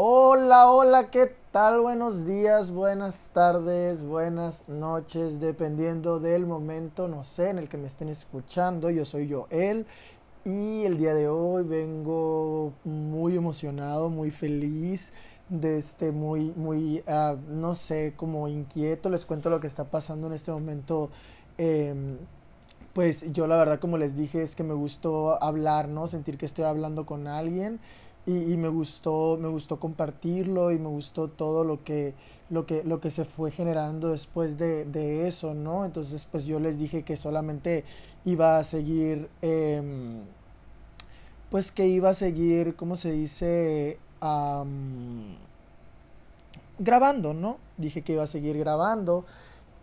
Hola, hola, ¿qué tal? Buenos días, buenas tardes, buenas noches, dependiendo del momento, no sé, en el que me estén escuchando. Yo soy Joel y el día de hoy vengo muy emocionado, muy feliz, de este, muy, muy, ah, no sé, como inquieto. Les cuento lo que está pasando en este momento. Em, pues yo la verdad, como les dije, es que me gustó hablar, ¿no? Sentir que estoy hablando con alguien y, me gustó, me gustó compartirlo y me gustó todo lo que, lo que, lo que se fue generando después de, eso, ¿no? Entonces, pues yo les dije que solamente iba a seguir, em, pues que iba a seguir, ¿cómo se dice? grabando, ¿no? Dije que iba a seguir grabando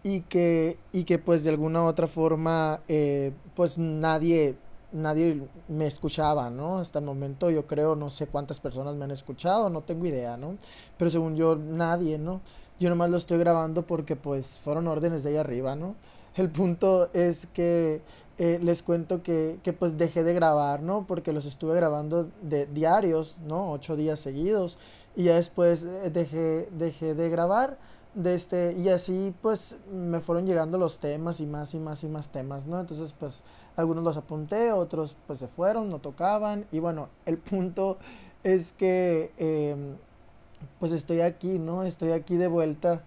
y que, y que pues de alguna u otra forma, eh, pues nadie nadie me escuchaba, ¿no? Hasta el momento yo creo, no sé cuántas personas me han escuchado, no tengo idea, ¿no? Pero según yo, nadie, ¿no? Yo nomás lo estoy grabando porque pues fueron órdenes de ahí arriba, ¿no? El punto es que eh, les cuento que, que, pues dejé de grabar, ¿no? Porque los estuve grabando de diarios, ¿no? Ocho días seguidos. Y ya después eh, dejé, dejé de grabar. De este, y así pues me fueron llegando los temas y más y más y más temas, ¿no? Entonces pues algunos los apunté, otros pues se fueron, no tocaban. Y bueno, el punto es que em, pues estoy aquí, ¿no? Estoy aquí de vuelta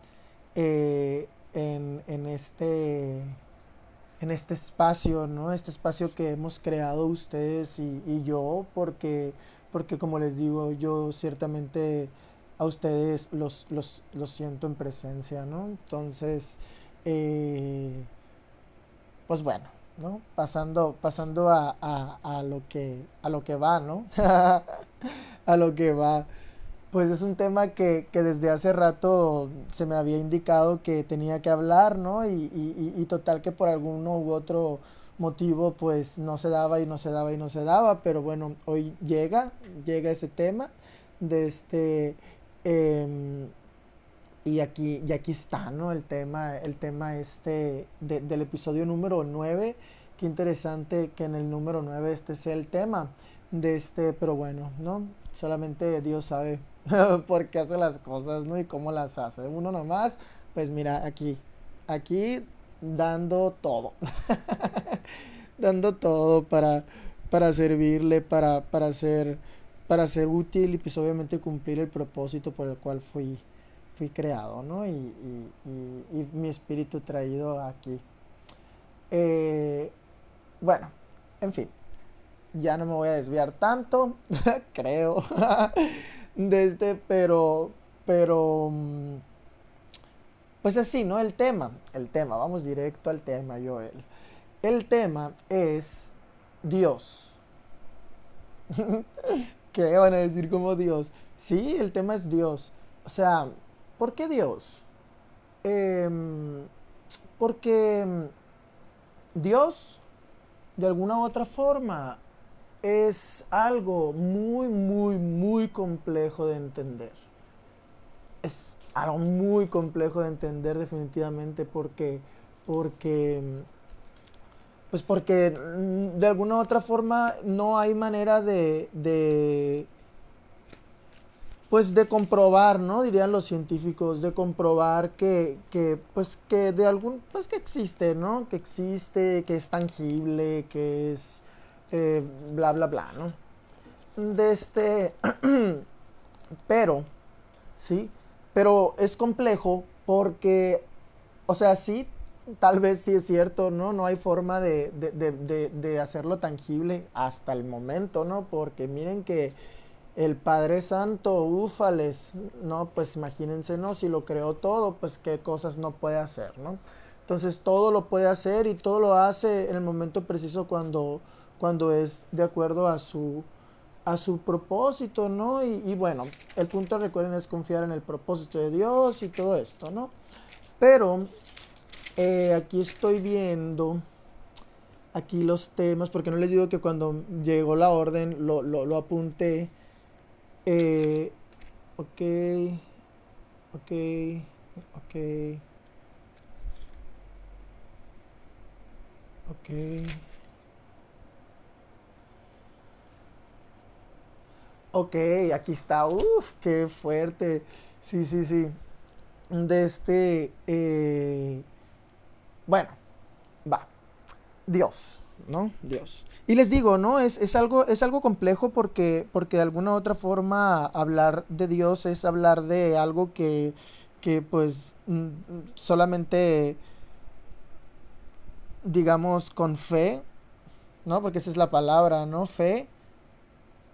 eh, en, en, este en este espacio, ¿no? Este espacio que hemos creado ustedes y, y, yo, porque, porque como les digo, yo ciertamente a ustedes los, los, los siento en presencia, ¿no? Entonces, eh, pues bueno, ¿no? Pasando, pasando a, a, lo que, a lo que va, ¿no? a lo que va. Pues es un tema que, que, desde hace rato se me había indicado que tenía que hablar, ¿no? Y, y, y, total que por alguno u otro motivo pues no se daba y no se daba y no se daba, pero bueno, hoy llega, llega ese tema de este... Em, y aquí, y aquí está, ¿no? El tema, el tema este del episodio número 9. Qué interesante que en el número 9 este sea el tema de este, pero bueno, ¿no? Solamente Dios sabe por qué hace las cosas, ¿no? Y cómo las hace. Uno nomás, pues mira, aquí, aquí dando todo. dando todo para, para servirle, para, para ser para ser útil y pues obviamente cumplir el propósito por el cual fui fui creado, ¿no? Y, mi espíritu traído aquí. Eh, bueno, en fin, ya no me voy a desviar tanto, creo, de este, pero, pero, mm, pues así, ¿no? El tema, el tema, vamos directo al tema, Joel. El tema es Dios. ¿Qué van a decir como Dios? Sí, el tema es Dios. O sea, ¿Por qué Dios? Em, porque em, Dios, de alguna u otra forma, es algo muy, muy, muy complejo de entender. Es algo muy complejo de entender definitivamente porque, porque, pues porque mm, de alguna u otra forma no hay manera de pues de comprobar, ¿no? Dirían los científicos, de comprobar que, que, pues que de algún, pues que existe, ¿no? Que existe, que es tangible, que es eh, bla, bla, bla, ¿no? De este, pero, ¿sí? Pero es complejo porque, o sea, sí, tal vez sí es cierto, ¿no? No hay forma de, de, de, de hacerlo tangible hasta el momento, ¿no? Porque miren que el Padre Santo, ufales, ¿no? Pues imagínense, ¿no? Si lo creó todo, pues qué cosas no puede hacer, ¿no? Entonces todo lo puede hacer y todo lo hace en el momento preciso cuando, cuando es de acuerdo a su, a su propósito, ¿no? Y, bueno, el punto, recuerden, es confiar en el propósito de Dios y todo esto, ¿no? Pero eh, aquí estoy viendo aquí los temas, porque no les digo que cuando llegó la orden lo, lo, lo apunté eh, ok, ok, ok, ok. Ok, aquí está. Uf, qué fuerte. Sí, sí, sí. De este... eh, Bueno, va. Dios, ¿no? Dios. Y les digo, ¿no? Es, es algo, es algo complejo porque, porque de alguna u otra forma hablar de Dios es hablar de algo que, que pues mm, solamente, digamos, con fe, ¿no? Porque esa es la palabra, ¿no? Fe.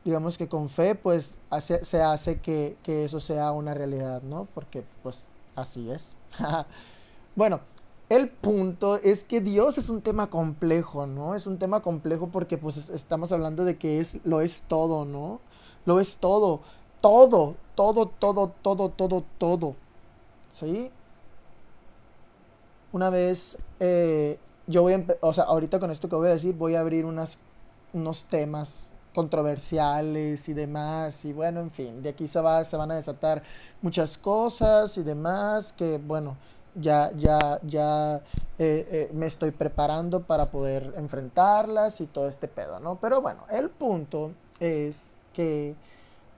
Digamos que con fe, pues, hace- se hace que, que eso sea una realidad, ¿no? Porque, pues, así es. Bueno, el punto es que Dios es un tema complejo, ¿no? Es un tema complejo porque pues es- estamos hablando de que es, lo es todo, ¿no? Lo es todo, todo, todo, todo, todo, todo, todo, ¿sí? Una vez, eh, yo voy a, o sea, ahorita con esto que voy a decir, voy a abrir unas, unos temas controversiales y demás, y bueno, en fin, de aquí se va, se van a desatar muchas cosas y demás, que bueno, ya, ya, ya eh, eh, me estoy preparando para poder enfrentarlas y todo este pedo, ¿no? Pero bueno, el punto es que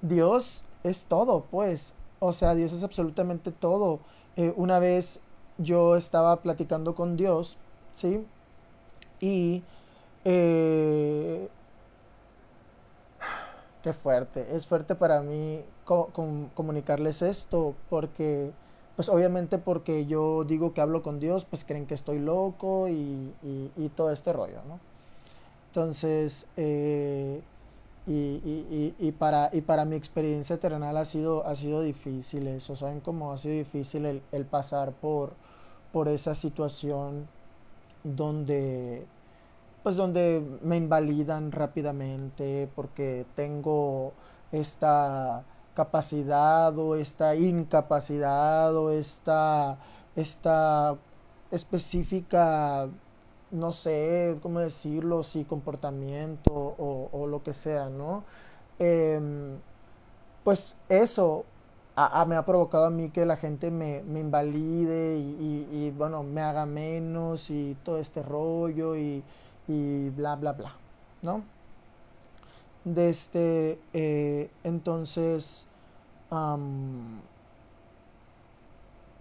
Dios es todo, pues. O sea, Dios es absolutamente todo. Eh, una vez yo estaba platicando con Dios, ¿sí? Y... qué fuerte. Es fuerte para mí co- com- comunicarles esto porque... Pues obviamente porque yo digo que hablo con Dios, pues creen que estoy loco y, y- todo este rollo, ¿no? Entonces, eh, y- y para, y para mi experiencia terrenal ha sido, ha sido difícil eso, ¿saben cómo ha sido difícil el, el pasar por, por esa situación donde, pues donde me invalidan rápidamente porque tengo esta capacidad o esta incapacidad o esta, esta específica no sé cómo decirlo, si comportamiento o, lo que sea, ¿no? Em, pues eso a- me ha provocado a mí que la gente me, me invalide y, bueno, me haga menos y todo este rollo y bla, bla, bla, ¿no? De este, eh, entonces, am,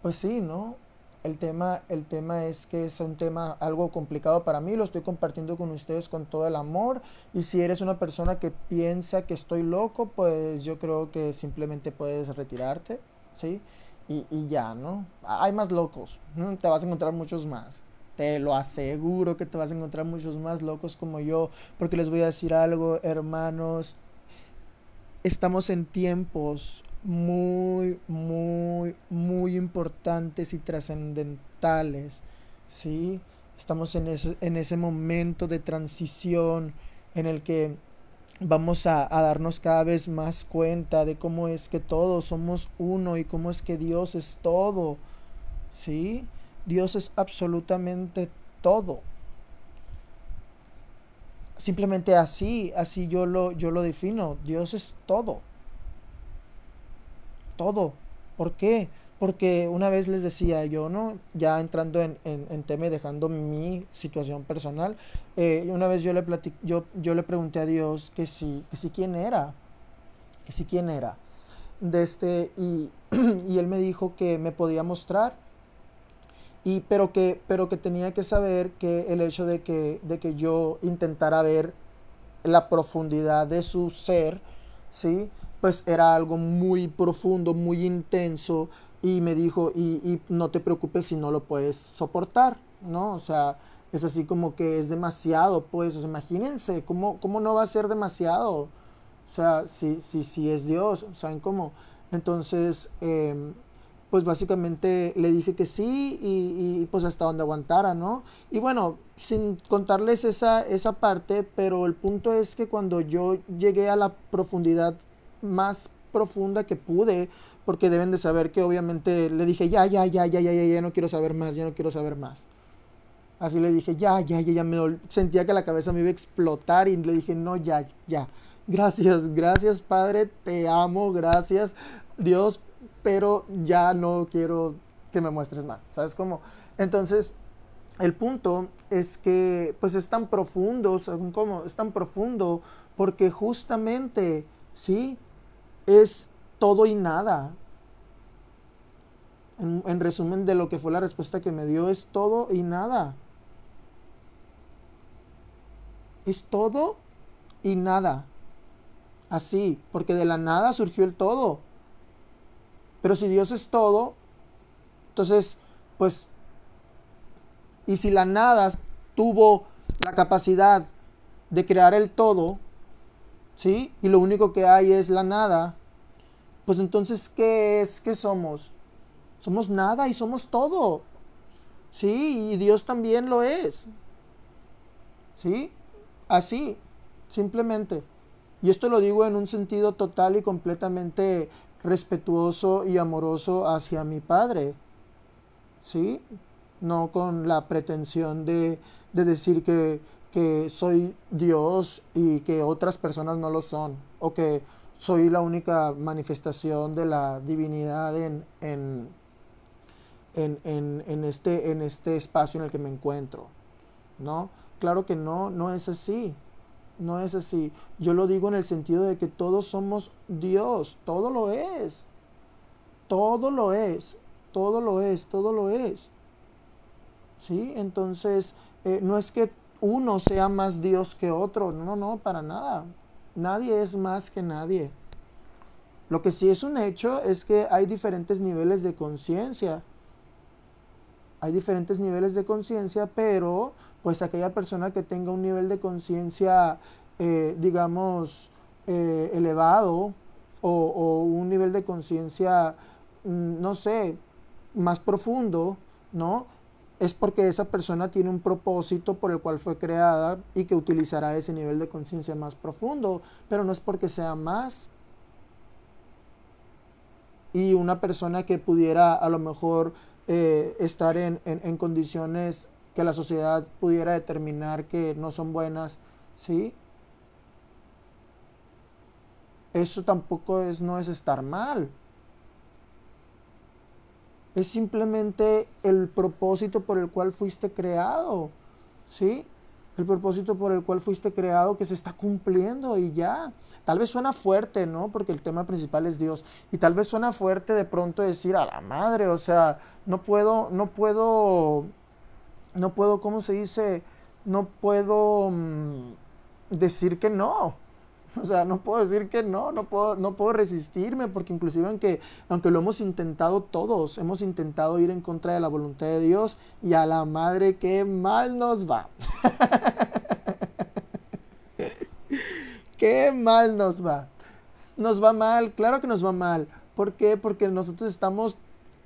pues sí, ¿no? El tema, el tema es que es un tema algo complicado para mí, lo estoy compartiendo con ustedes con todo el amor y si eres una persona que piensa que estoy loco, pues yo creo que simplemente puedes retirarte, ¿sí? Y, y ya, ¿no? Hay más locos. Te vas a encontrar muchos más. Te lo aseguro que te vas a encontrar muchos más locos como yo, porque les voy a decir algo, hermanos, estamos en tiempos muy, muy, muy importantes y trascendentales, ¿sí? Estamos en ese, en ese momento de transición en el que vamos a, a darnos cada vez más cuenta de cómo es que todos somos uno y cómo es que Dios es todo, ¿sí? Dios es absolutamente todo. Simplemente así, así yo lo, yo lo defino. Dios es todo, todo. ¿Por qué? Porque una vez les decía yo, ¿no? Ya entrando en, en, tema y dejando mi situación personal, eh, una vez yo le platic- yo, yo le pregunté a Dios que si, que si quién era, que si quién era. De este, y, y él me dijo que me podía mostrar y pero que pero que tenía que saber que el hecho de que de que yo intentara ver la profundidad de su ser sí pues era algo muy profundo muy intenso y me dijo y, y no te preocupes si no lo puedes soportar no o sea es así como que es demasiado pues o sea, imagínense cómo cómo no va a ser demasiado o sea si si si es Dios saben cómo entonces em, pues básicamente le dije que sí y, pues hasta donde aguantara, ¿no? Y bueno, sin contarles esa, esa parte, pero el punto es que cuando yo llegué a la profundidad más profunda que pude, porque deben de saber que obviamente le dije, ya, ya, ya, ya, ya, ya, ya no quiero saber más, ya no quiero saber más. Así le dije, ya, ya, ya, ya, me sentía que la cabeza me iba a explotar y le dije, no, ya, ya. Gracias, gracias Padre, te amo, gracias Dios, pero ya no quiero que me muestres más, ¿sabes cómo? Entonces, el punto es que pues es tan profundo, ¿saben cómo? Es tan profundo porque justamente, ¿sí? es todo y nada. En, resumen de lo que fue la respuesta que me dio, es todo y nada. Es todo y nada. Así, porque de la nada surgió el todo. Pero si Dios es todo, entonces, pues, y si la nada tuvo la capacidad de crear el todo, ¿sí? Y lo único que hay es la nada, pues entonces, ¿qué es? ¿Qué somos? Somos nada y somos todo. ¿Sí? Y Dios también lo es. ¿Sí? Así, simplemente. Y esto lo digo en un sentido total y completamente respetuoso y amoroso hacia mi Padre. ¿Sí? No con la pretensión de, de decir que, que soy Dios y que otras personas no lo son. O que soy la única manifestación de la divinidad en, en, en, en, este, en este espacio en el que me encuentro. ¿No? Claro que no, no es así. No es así. Yo lo digo en el sentido de que todos somos Dios. Todo lo es. Todo lo es. Todo lo es. Todo lo es. ¿Sí? Entonces, eh, no es que uno sea más Dios que otro. No, no, para nada. Nadie es más que nadie. Lo que sí es un hecho es que hay diferentes niveles de conciencia. Hay diferentes niveles de conciencia, pero pues aquella persona que tenga un nivel de conciencia, eh, digamos, eh, elevado o, un nivel de conciencia, mm, no sé, más profundo, ¿no? Es porque esa persona tiene un propósito por el cual fue creada y que utilizará ese nivel de conciencia más profundo, pero no es porque sea más. Y una persona que pudiera a lo mejor eh, estar en, en condiciones que la sociedad pudiera determinar que no son buenas, ¿sí? Eso tampoco es, no es estar mal. Es simplemente el propósito por el cual fuiste creado, ¿sí? El propósito por el cual fuiste creado que se está cumpliendo y ya. Tal vez suena fuerte, ¿no? Porque el tema principal es Dios. Y tal vez suena fuerte de pronto decir a la madre, o sea, no puedo, no puedo no puedo, ¿cómo se dice? No puedo mm, decir que no. O sea, no puedo decir que no, no puedo, no puedo resistirme, porque inclusive aunque, aunque lo hemos intentado todos, hemos intentado ir en contra de la voluntad de Dios y a la madre qué mal nos va. qué mal nos va. Nos va mal, claro que nos va mal. ¿Por qué? Porque nosotros estamos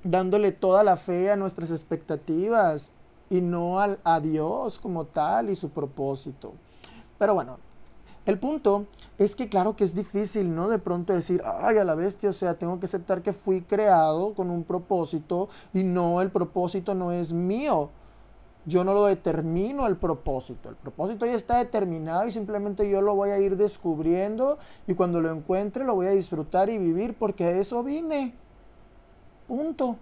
dándole toda la fe a nuestras expectativas y no al, a Dios como tal y su propósito. Pero bueno, el punto es que claro que es difícil, ¿no? De pronto decir, ay, a la bestia, o sea, tengo que aceptar que fui creado con un propósito y no, el propósito no es mío. Yo no lo determino el propósito. El propósito ya está determinado y simplemente yo lo voy a ir descubriendo y cuando lo encuentre lo voy a disfrutar y vivir porque eso vine. Punto.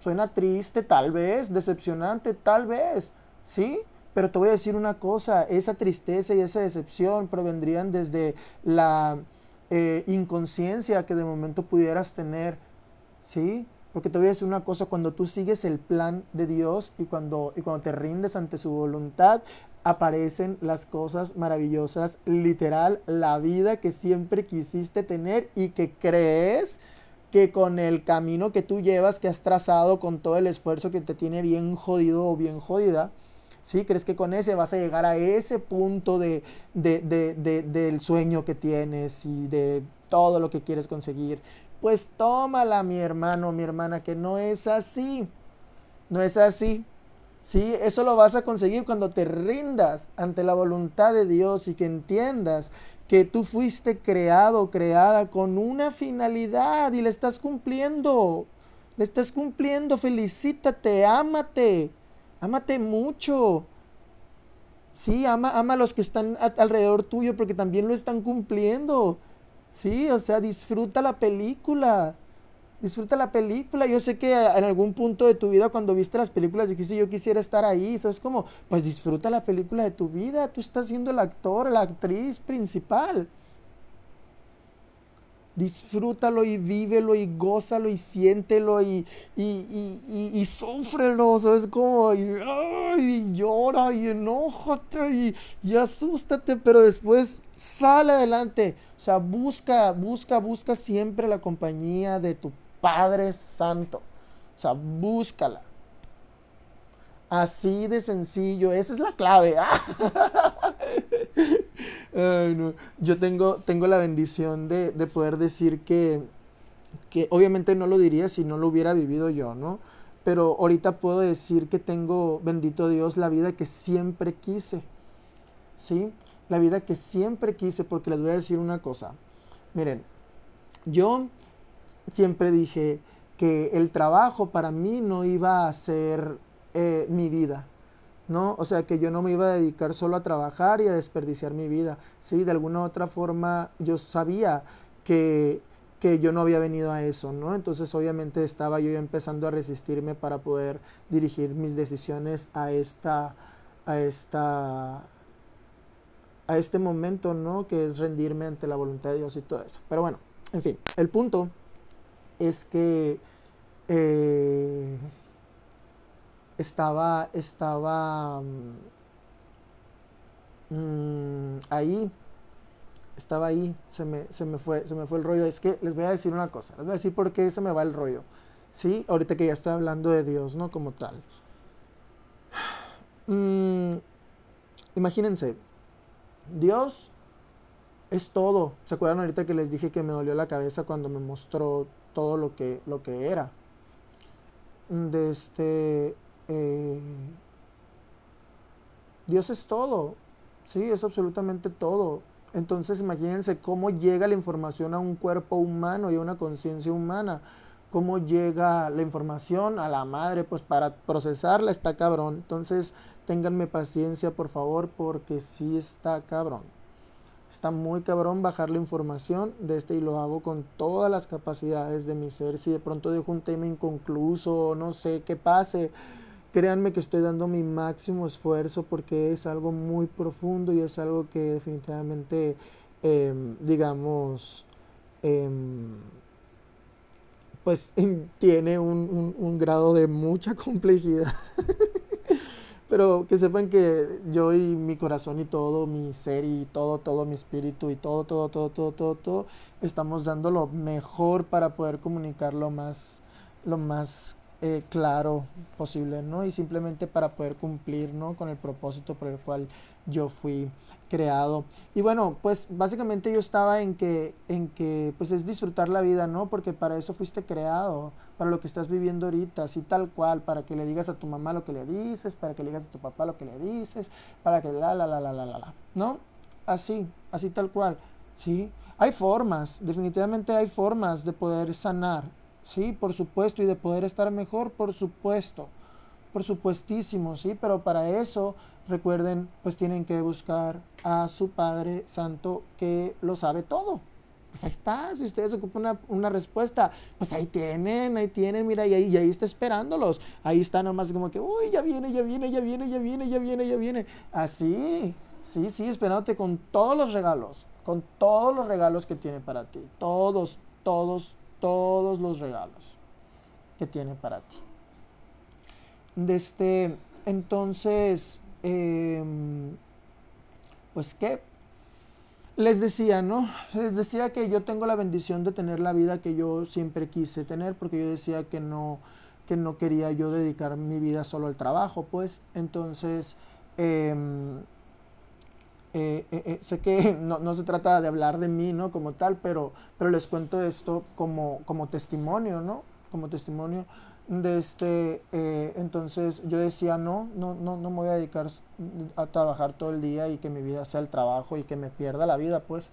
Suena triste, tal vez, decepcionante, tal vez, ¿sí? Pero te voy a decir una cosa, esa tristeza y esa decepción provendrían desde la eh, inconsciencia que de momento pudieras tener, ¿sí? Porque te voy a decir una cosa, cuando tú sigues el plan de Dios y cuando, y cuando te rindes ante su voluntad, aparecen las cosas maravillosas, literal, la vida que siempre quisiste tener y que crees que con el camino que tú llevas, que has trazado, con todo el esfuerzo que te tiene bien jodido o bien jodida, ¿sí? ¿Crees que con ese vas a llegar a ese punto de, del sueño que tienes y de todo lo que quieres conseguir? Pues tómala, mi hermano, mi hermana, que no es así. No es así. Sí, eso lo vas a conseguir cuando te rindas ante la voluntad de Dios y que entiendas que tú fuiste creado, creada con una finalidad y le estás cumpliendo. Le estás cumpliendo, felicítate, ámate, ámate mucho. Sí, ama, ama a los que están alrededor tuyo porque también lo están cumpliendo. Sí, o sea, disfruta la película disfruta la película. Yo sé que en algún punto de tu vida cuando viste las películas dijiste yo quisiera estar ahí. ¿Sabes cómo? Pues disfruta la película de tu vida. Tú estás siendo el actor, la actriz principal. disfrútalo y vívelo y gózalo y siéntelo y, y, y, y, sufrelo, es Como, y, llora y enójate y, y asústate, pero después sale adelante. O sea, busca, busca, busca siempre la compañía de tu Padre Santo. O sea, búscala. Así de sencillo, esa es la clave. Yo tengo, tengo la bendición de, poder decir que, que obviamente no lo diría si no lo hubiera vivido yo, ¿no? Pero ahorita puedo decir que tengo, bendito Dios, la vida que siempre quise. ¿Sí? La vida que siempre quise, porque les voy a decir una cosa. Miren, yo siempre dije que el trabajo para mí no iba a ser eh, mi vida. ¿no? O sea, que yo no me iba a dedicar solo a trabajar y a desperdiciar mi vida. Sí, de alguna u otra forma yo sabía que, que yo no había venido a eso, ¿no? Entonces obviamente estaba yo empezando a resistirme para poder dirigir mis decisiones a esta, a esta, a este momento, ¿no? Que es rendirme ante la voluntad de Dios y todo eso. Pero bueno, en fin, el punto es que eh, estaba, estaba mm, mm, ahí, estaba ahí, se me, se, me fue, se me fue el rollo. Es que les voy a decir una cosa, les voy a decir por qué se me va el rollo. ¿Sí? Ahorita que ya estoy hablando de Dios, ¿no? Como tal. Mm, imagínense, Dios es todo. ¿Se acuerdan ahorita que les dije que me dolió la cabeza cuando me mostró todo lo que, lo que era? Este, eh, Dios es todo, sí, es absolutamente todo. Entonces imagínense cómo llega la información a un cuerpo humano y a una conciencia humana. Cómo llega la información a la madre, pues para procesarla está cabrón. Entonces ténganme paciencia, por favor, porque sí está cabrón. Está muy cabrón bajar la información de este y lo hago con todas las capacidades de mi ser. Si de pronto dejo un tema inconcluso, no sé qué pase, Créanme que estoy dando mi máximo esfuerzo porque es algo muy profundo y es algo que definitivamente, em, digamos, em, pues tiene un, grado de mucha complejidad. Pero que sepan que yo y mi corazón y todo, mi ser y todo, todo mi espíritu y todo, todo, todo, todo, todo, todo, estamos dando lo mejor para poder comunicar lo más, lo más eh, claro posible, ¿no? Y simplemente para poder cumplir, ¿no? Con el propósito por el cual yo fui creado. Y bueno, pues básicamente yo estaba en que, en que, pues es disfrutar la vida, ¿no? Porque para eso fuiste creado, para lo que estás viviendo ahorita, así tal cual, para que le digas a tu mamá lo que le dices, para que le digas a tu papá lo que le dices, para que la, la, la, la, la, la, la, ¿no? Así, así tal cual, ¿sí? Hay formas, definitivamente hay formas de poder sanar, Sí, por supuesto, y de poder estar mejor, por supuesto, por supuestísimo, sí, pero para eso, recuerden, pues tienen que buscar a su Padre Santo que lo sabe todo. Pues ahí está, si ustedes ocupan una, respuesta, pues ahí tienen, ahí tienen, mira, y ahí, y ahí está esperándolos. Ahí está nomás como que, uy, ya viene, ya viene, ya viene, ya viene, ya viene, ya viene. Así, sí, sí, esperándote con todos los regalos, con todos los regalos que tiene para ti. Todos, todos, todos los regalos que tiene para ti. Desde entonces, em, pues qué, les decía, ¿no? Les decía que yo tengo la bendición de tener la vida que yo siempre quise tener, porque yo decía que no, que no quería yo dedicar mi vida solo al trabajo, pues. Entonces, em, eh, eh, eh, sé que no, se trata de hablar de mí, ¿no? Como tal, pero, pero les cuento esto como, como testimonio, ¿no? Como testimonio de este, entonces yo decía, no, no, no, no me voy a dedicar a trabajar todo el día y que mi vida sea el trabajo y que me pierda la vida, pues,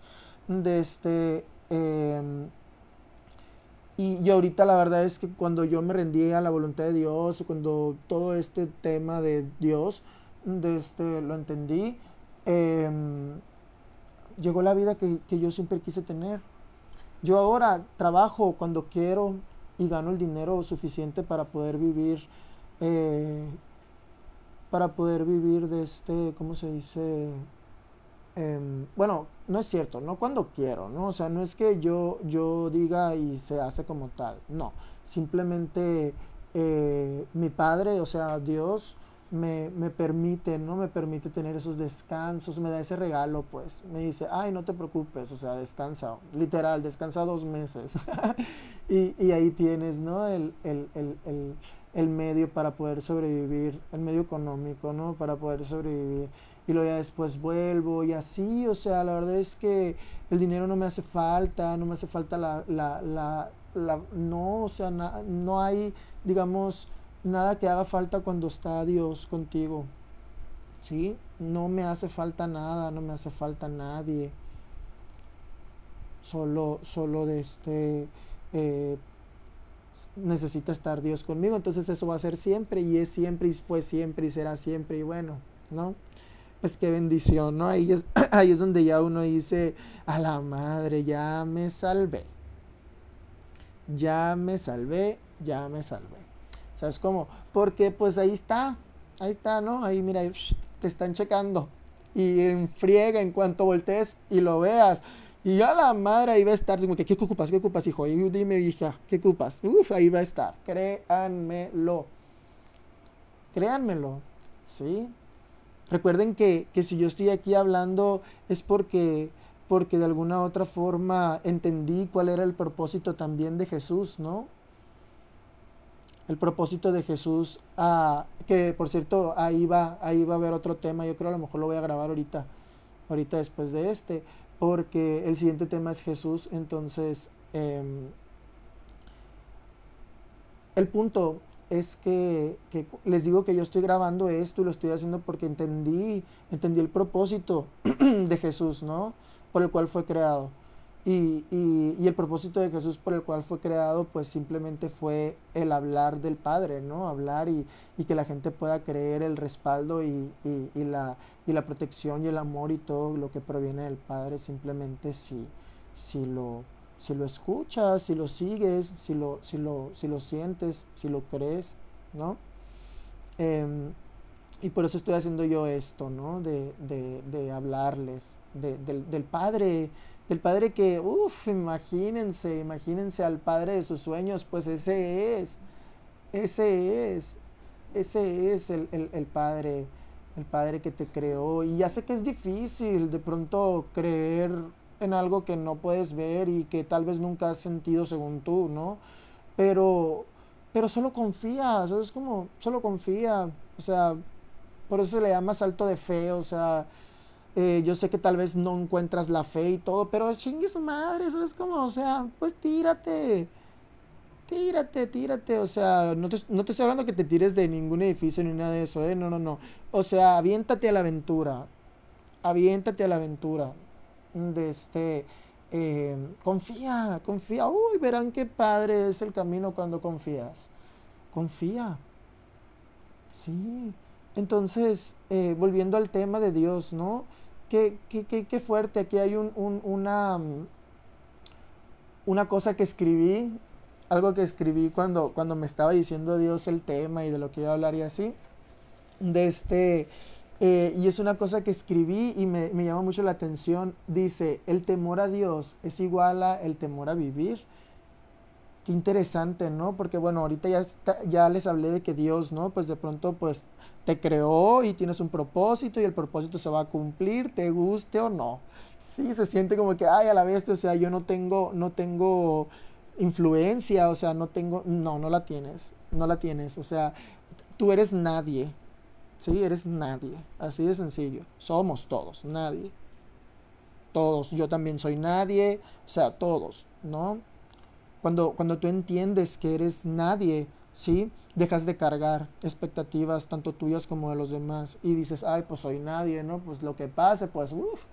de este, em, y, y, ahorita la verdad es que cuando yo me rendí a la voluntad de Dios, cuando todo este tema de Dios, de este, lo entendí, Em, llegó la vida que, yo siempre quise tener. Yo ahora trabajo cuando quiero y gano el dinero suficiente para poder vivir, eh, para poder vivir de este, ¿cómo se dice? em, bueno, no es cierto, no cuando quiero, ¿no? O sea, no es que yo, yo diga y se hace como tal, no, simplemente eh, mi padre, o sea, Dios me, me, permite, ¿no? Me permite tener esos descansos, me da ese regalo, pues, me dice, ay, no te preocupes, o sea, descansa, literal, descansa dos meses. y, y, ahí tienes, ¿no? El, el, el, el, medio para poder sobrevivir, el medio económico, ¿no? Para poder sobrevivir y luego ya después vuelvo y así, o sea, la verdad es que el dinero no me hace falta, no me hace falta la, la, la, la no, o sea, no hay, digamos, nada que haga falta cuando está Dios contigo, ¿sí? No me hace falta nada, no me hace falta nadie, solo, solo de este... Eh, necesita estar Dios conmigo, entonces eso va a ser siempre y es siempre y fue siempre y será siempre y bueno, ¿no? pues qué bendición, ¿no? Ahí es, ahí es donde ya uno dice, a la madre, ya me salvé. Ya me salvé, ya me salvé. ¿Sabes cómo? Porque pues ahí está, ahí está, ¿no? Ahí mira, te están checando. Y en friega en cuanto voltees y lo veas. Y a la madre ahí va a estar, como que, ¿qué ocupas? ¿Qué ocupas, hijo? Y dime, hija, ¿qué ocupas? Uf, ahí va a estar. Créanmelo. Créanmelo. ¿Sí? Recuerden que, si yo estoy aquí hablando es porque, porque de alguna otra forma entendí cuál era el propósito también de Jesús, ¿no? El propósito de Jesús, que por cierto, ahí va, ahí va a haber otro tema, yo creo a lo mejor lo voy a grabar ahorita, ahorita después de este, porque el siguiente tema es Jesús, entonces em, el punto es que, les digo que yo estoy grabando esto y lo estoy haciendo porque entendí, entendí el propósito de Jesús, ¿no? Por el cual fue creado. Y, el propósito de Jesús por el cual fue creado, pues simplemente fue el hablar del Padre, ¿no? Hablar y, que la gente pueda creer el respaldo y, la, y la protección y el amor y todo lo que proviene del Padre, simplemente si, si lo si lo escuchas, si lo sigues, si lo, si lo, si lo sientes, si lo crees, ¿no? Em, y por eso estoy haciendo yo esto, ¿no? De, de, de hablarles del, del, Padre, del Padre que, uff, imagínense, imagínense al Padre de sus sueños, pues ese es, ese es, ese es el, el, el Padre, el Padre que te creó. Y ya sé que es difícil de pronto creer en algo que no puedes ver y que tal vez nunca has sentido según tú, ¿no? Pero, pero solo confía, es como, solo confía, o sea, por eso se le llama salto de fe, o sea, eh, yo sé que tal vez no encuentras la fe y todo, pero chingue su madre, eso es como, o sea, pues tírate, tírate, tírate, o sea, no te, no te estoy hablando que te tires de ningún edificio ni nada de eso, ¿eh? No, no, no, o sea, aviéntate a la aventura, aviéntate a la aventura, de este, eh, confía, confía, uy, verán qué padre es el camino cuando confías, confía, sí, entonces, eh, volviendo al tema de Dios, ¿no? Qué, qué, qué, fuerte, aquí hay un, una, una cosa que escribí, algo que escribí cuando, cuando me estaba diciendo Dios el tema y de lo que iba a hablar y así, de este, eh, y es una cosa que escribí y me, me llama mucho la atención. Dice, el temor a Dios es igual a el temor a vivir. Qué interesante, ¿no? Porque bueno, ahorita ya, ya les hablé de que Dios, ¿no? Pues de pronto pues te creó y tienes un propósito y el propósito se va a cumplir, te guste o no. Sí, se siente como que, ay, a la vez, o sea, yo no tengo, no tengo influencia, o sea, no tengo, no, no la tienes, no la tienes, o sea, tú eres nadie, Sí, eres nadie. Así de sencillo. Somos todos, nadie. Todos. Yo también soy nadie. O sea, todos, ¿no? Cuando, cuando tú entiendes que eres nadie, ¿sí? Dejas de cargar expectativas tanto tuyas como de los demás. Y dices, ay, pues soy nadie, ¿no? Pues lo que pase, pues, uff.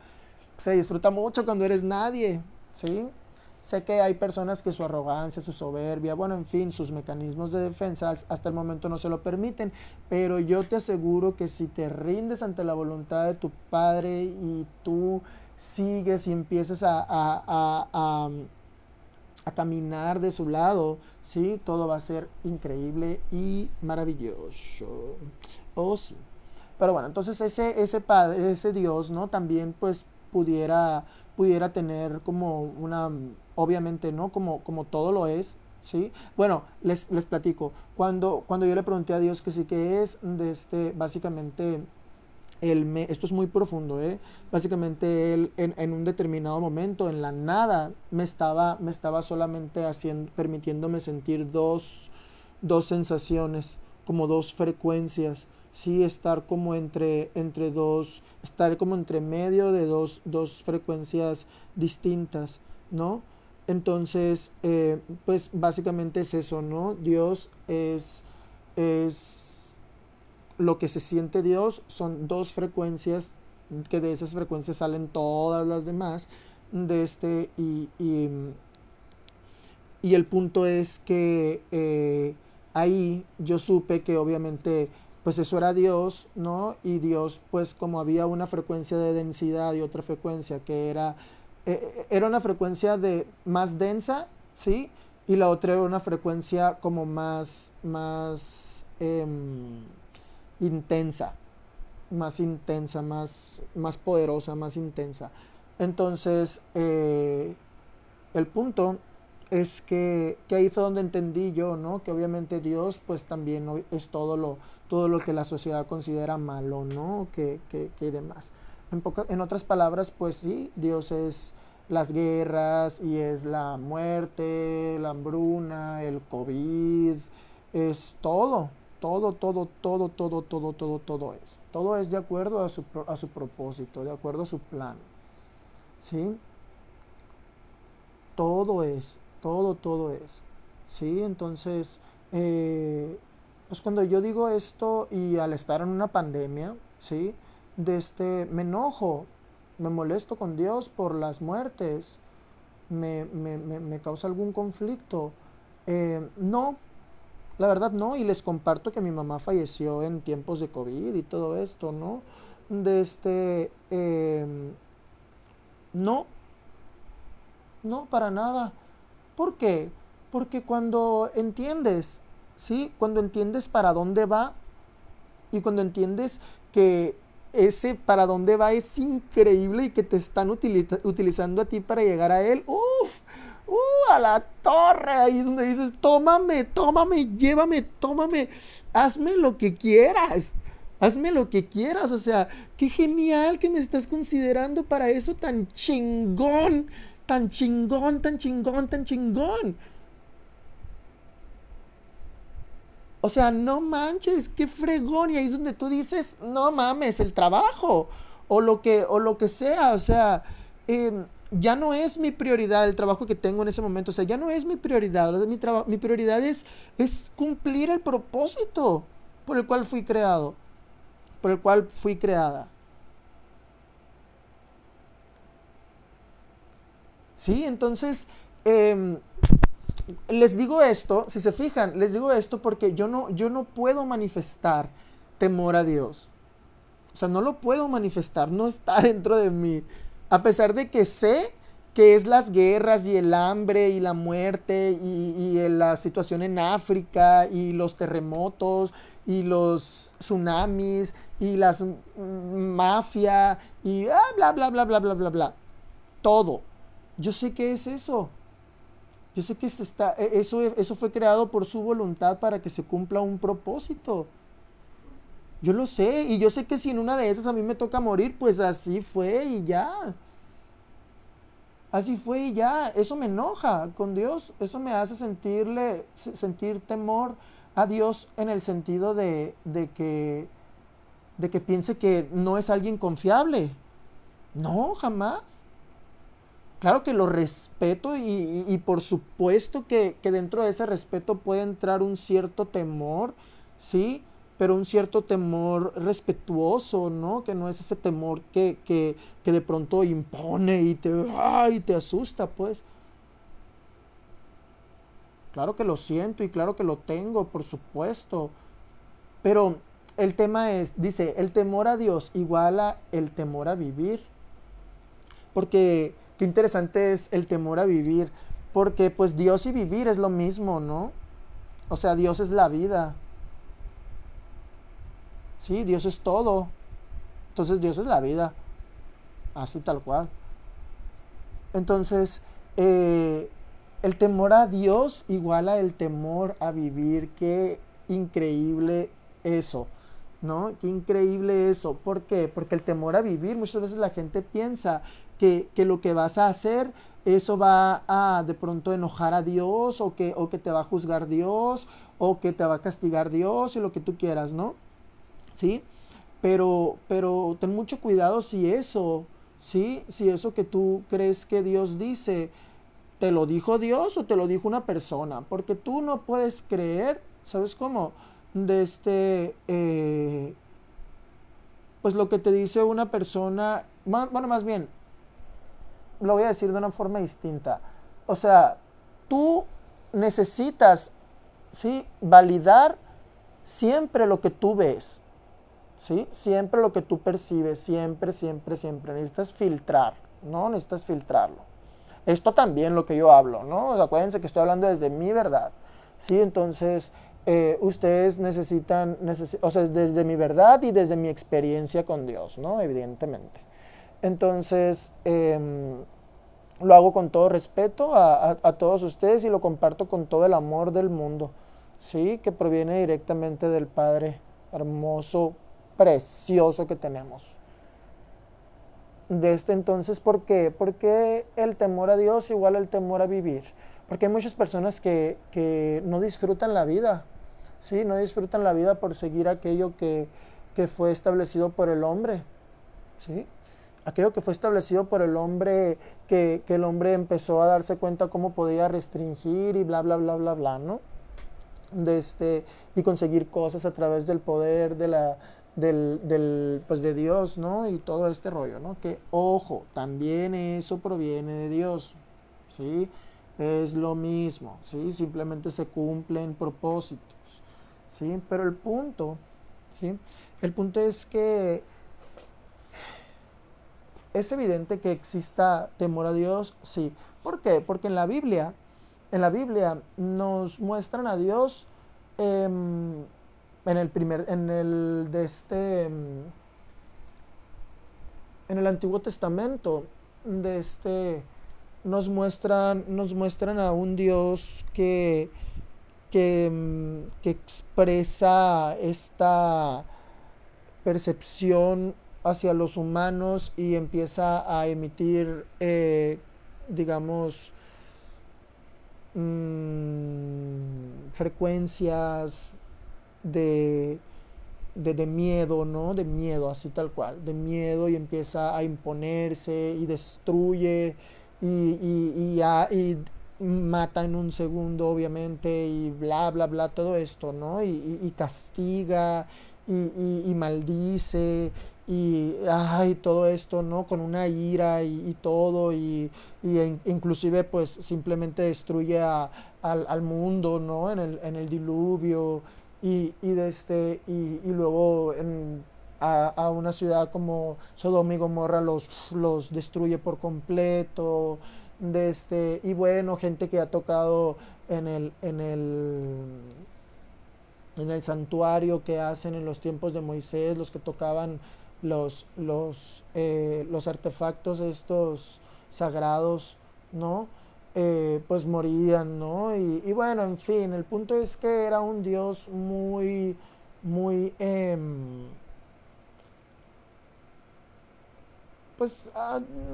Se disfruta mucho cuando eres nadie, ¿sí? Sé que hay personas que su arrogancia, su soberbia, bueno, en fin, sus mecanismos de defensa hasta el momento no se lo permiten, pero yo te aseguro que si te rindes ante la voluntad de tu Padre y tú sigues y empiezas a, caminar de su lado, ¿sí? Todo va a ser increíble y maravilloso. Oh, sí. Pero bueno, entonces ese, ese Padre, ese Dios, ¿no? También pues pudiera, pudiera tener como una, obviamente, ¿no? Como, como todo lo es, ¿sí? Bueno, les, les platico. Cuando, cuando yo le pregunté a Dios que sí que es, de este, básicamente, esto es muy profundo, ¿eh? Básicamente él en, en, un determinado momento, en la nada, me estaba, me estaba solamente haciendo, permitiéndome sentir dos, dos sensaciones, como dos frecuencias, sí, estar como entre, entre dos, estar como entre medio de dos, dos frecuencias distintas, ¿no? Entonces, eh, pues básicamente es eso, ¿no? Dios es, es lo que se siente Dios, son dos frecuencias, que de esas frecuencias salen todas las demás, de este, y, y, y el punto es que eh, ahí yo supe que obviamente pues eso era Dios, ¿no? Y Dios, pues como había una frecuencia de densidad y otra frecuencia que era, eh, eh, era una frecuencia de más densa, ¿sí? Y la otra era una frecuencia como más, más eh, intensa, más intensa, más, más poderosa, más intensa. Entonces, eh, el punto es que, que, ahí fue donde entendí yo, ¿no? Que obviamente Dios pues también es todo lo, todo lo que la sociedad considera malo, ¿no? Que, que, que demás. En, poca, en otras palabras, pues sí, Dios es las guerras y es la muerte, la hambruna, el COVID, es todo, todo, todo, todo, todo, todo, todo, todo es. Todo es de acuerdo a su, a su propósito, de acuerdo a su plan. ¿Sí? Todo es todo, todo es. ¿Sí? Entonces, eh, pues cuando yo digo esto y al estar en una pandemia, ¿sí? De este, me enojo, me molesto con Dios por las muertes, me, me, me, me causa algún conflicto. Eh, no, la verdad no, y les comparto que mi mamá falleció en tiempos de COVID y todo esto, ¿no? De este, eh, no, no, para nada. ¿Por qué? Porque cuando entiendes, ¿sí? Cuando entiendes para dónde va y cuando entiendes que ese para dónde va es increíble y que te están utiliza utilizando a ti para llegar a él, ¡uf! ¡Uh! A la torre, ahí es donde dices, tómame, tómame, llévame, tómame, hazme lo que quieras. Hazme lo que quieras, o sea, qué genial que me estás considerando para eso tan chingón tan chingón, tan chingón, tan chingón. O sea, no manches, qué fregón. Y ahí es donde tú dices, no mames, el trabajo. O lo que, o lo que sea. O sea, eh, ya no es mi prioridad el trabajo que tengo en ese momento. O sea, ya no es mi prioridad. Mi, mi prioridad es, es cumplir el propósito por el cual fui creado. Por el cual fui creada. ¿Sí? Entonces, eh, les digo esto, si se fijan, les digo esto porque yo no, yo no puedo manifestar temor a Dios. O sea, no lo puedo manifestar, no está dentro de mí. A pesar de que sé que es las guerras y el hambre y la muerte y, la situación en África y los terremotos y los tsunamis y las mm, mafia y ah, bla, bla, bla, bla, bla, bla, bla. Todo yo sé que es eso. Yo sé que e, eso, eso fue creado por su voluntad para que se cumpla un propósito. Yo lo sé. Y yo sé que si en una de esas a mí me toca morir, pues así fue y ya. Así fue y ya. Eso me enoja con Dios. Eso me hace sentirle, sentir temor a Dios en el sentido de, de, que, de que piense que no es alguien confiable. No, jamás. Claro que lo respeto y, y, por supuesto que, que, dentro de ese respeto puede entrar un cierto temor, ¿sí? Pero un cierto temor respetuoso, ¿no? Que no es ese temor que, que, que de pronto impone y te, ay, te asusta, pues. Claro que lo siento y claro que lo tengo, por supuesto. Pero el tema es, dice, el temor a Dios iguala el temor a vivir. Porque qué interesante es el temor a vivir, porque pues Dios y vivir es lo mismo, ¿no? O sea, Dios es la vida. Sí, Dios es todo. Entonces Dios es la vida. así tal cual. Entonces, eh, el temor a Dios iguala el temor a vivir. Qué increíble eso, ¿no? Qué increíble eso. ¿Por qué? Porque el temor a vivir, muchas veces la gente piensa que, lo que vas a hacer, eso va a de pronto enojar a Dios o que, o que te va a juzgar Dios o que te va a castigar Dios y lo que tú quieras, ¿no? ¿Sí? Pero, pero ten mucho cuidado si eso, ¿sí? Si eso que tú crees que Dios dice, te lo dijo Dios o te lo dijo una persona, porque tú no puedes creer, ¿sabes cómo? De este, eh, pues lo que te dice una persona, bueno, más bien, lo voy a decir de una forma distinta. O sea, tú necesitas, ¿sí? Validar siempre lo que tú ves, ¿sí? Siempre lo que tú percibes, siempre, siempre, siempre. Necesitas filtrar, ¿no? Necesitas filtrarlo. Esto también lo que yo hablo, ¿no? acuérdense que estoy hablando desde mi verdad, ¿sí? Entonces, eh, ustedes necesitan, o sea, desde mi verdad y desde mi experiencia con Dios, ¿no? Evidentemente. Entonces, em, lo hago con todo respeto a, a, todos ustedes y lo comparto con todo el amor del mundo, ¿sí? Que proviene directamente del Padre hermoso, precioso que tenemos. De este entonces, ¿por qué? Porque el temor a Dios igual al temor a vivir. Porque hay muchas personas que, que no disfrutan la vida, ¿sí? No disfrutan la vida por seguir aquello que, que fue establecido por el hombre, ¿sí? aquello que fue establecido por el hombre, que, que, el hombre empezó a darse cuenta cómo podía restringir y bla, bla, bla, bla, bla, ¿no? De este, y conseguir cosas a través del poder de la, del, del, pues de Dios, ¿no? Y todo este rollo, ¿no? Que, ojo, también eso proviene de Dios, ¿sí? Es lo mismo, ¿sí? Simplemente se cumplen propósitos, ¿sí? Pero el punto, ¿sí? El punto es que es evidente que exista temor a Dios, sí. ¿Por qué? Porque en la Biblia, en la Biblia nos muestran a Dios eh, en el primer, en el de este, mm, en el Antiguo Testamento, de este, nos muestran, nos muestran a un Dios que, que, mm, que expresa esta percepción hacia los humanos y empieza a emitir, eh, digamos, mmm, frecuencias de, de, miedo, ¿no? De miedo, así tal cual, de miedo y empieza a imponerse y destruye y, y, y, mata en un segundo, obviamente, y bla, bla, bla, todo esto, ¿no? Y, castiga y, maldice y ay, todo esto, ¿no? Con una ira y, todo, y, inclusive pues simplemente destruye al, al, mundo, ¿no? En el, en el diluvio y, y, este, y, y luego en, a, a, una ciudad como Sodoma y Gomorra los, los destruye por completo. De este, y bueno, gente que ha tocado en el, en el, en el santuario que hacen en los tiempos de Moisés, los que tocaban los, los, eh, los artefactos estos sagrados, ¿no? Eh, pues morían, ¿no? Y, bueno, en fin, el punto es que era un Dios muy, muy, em, pues,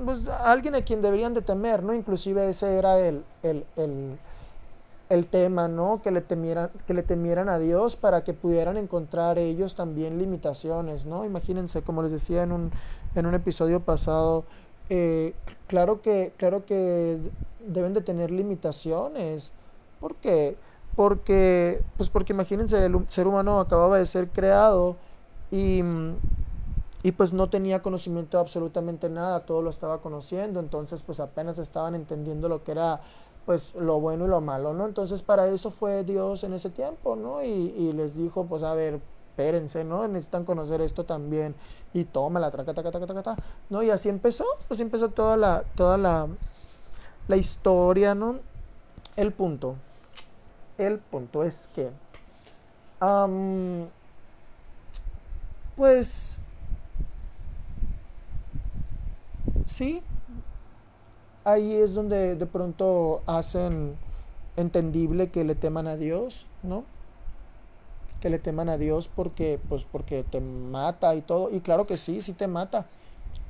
pues, alguien a quien deberían de temer, ¿no? Inclusive ese era el, el, el, el tema, ¿no? Que le, temieran, que le temieran a Dios para que pudieran encontrar ellos también limitaciones, ¿no? Imagínense, como les decía en un, en un episodio pasado, eh, claro, que, claro que deben de tener limitaciones. ¿Por qué? Porque, pues porque imagínense, el ser humano acababa de ser creado y, y pues no tenía conocimiento de absolutamente nada, todo lo estaba conociendo, entonces pues apenas estaban entendiendo lo que era pues lo bueno y lo malo, ¿no? Entonces para eso fue Dios en ese tiempo, ¿no? Y, y les dijo, pues a ver, espérense, ¿no? Necesitan conocer esto también. Y toma la traca, taca, taca, taca, taca. ¿No? Y así empezó, así empezó toda la, toda la, la historia, ¿no? El punto. El punto es que. pues. sí, ahí es donde de pronto hacen entendible que le teman a Dios, ¿no? Que le teman a Dios porque, pues, porque te mata y todo. Y claro que sí, sí te mata.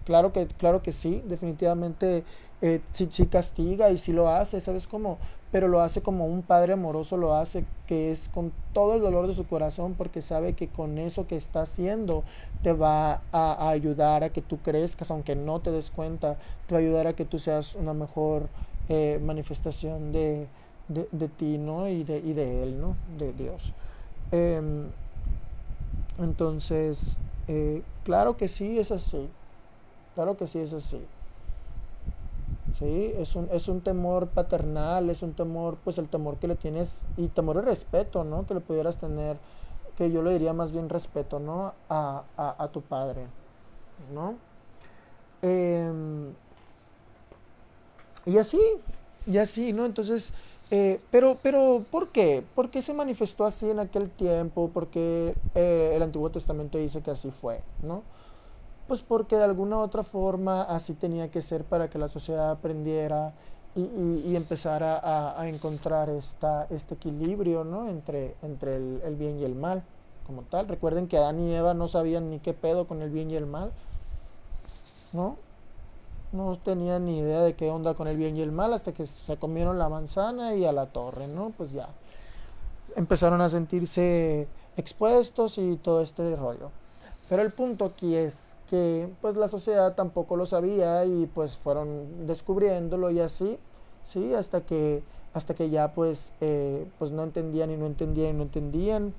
Claro que, claro que sí, definitivamente eh, sí, sí, castiga y sí lo hace, ¿sabes cómo? Pero lo hace como un padre amoroso lo hace, que es con todo el dolor de su corazón, porque sabe que con eso que está haciendo te va a, ayudar a que tú crezcas, aunque no te des cuenta, te va a ayudar a que tú seas una mejor eh, manifestación de, de, ti, ¿no? Y de, y de Él, ¿no? De Dios. Em, entonces, eh, claro que sí es así. Claro que sí es así. Sí, es un, es un temor paternal, es un temor, pues el temor que le tienes, y temor y respeto, ¿no? Que le pudieras tener, que yo le diría más bien respeto, ¿no? A, a, tu padre, ¿no? Em, y así, y así, ¿no? Entonces, eh, pero, pero, ¿por qué? ¿Por qué se manifestó así en aquel tiempo? Porque eh, el Antiguo Testamento dice que así fue, ¿no? Pues porque de alguna u otra forma así tenía que ser para que la sociedad aprendiera y, empezara a, a, encontrar esta, este equilibrio, ¿no? Entre, entre el, el bien y el mal, como tal. Recuerden que Adán y Eva no sabían ni qué pedo con el bien y el mal, ¿no? no tenían ni idea de qué onda con el bien y el mal hasta que se comieron la manzana y a la torre, ¿no? Pues ya empezaron a sentirse expuestos y todo este rollo. Pero el punto aquí es que pues la sociedad tampoco lo sabía y pues fueron descubriéndolo y así, ¿sí? Hasta que, hasta que ya pues, eh, pues no entendían y no entendían y no entendían,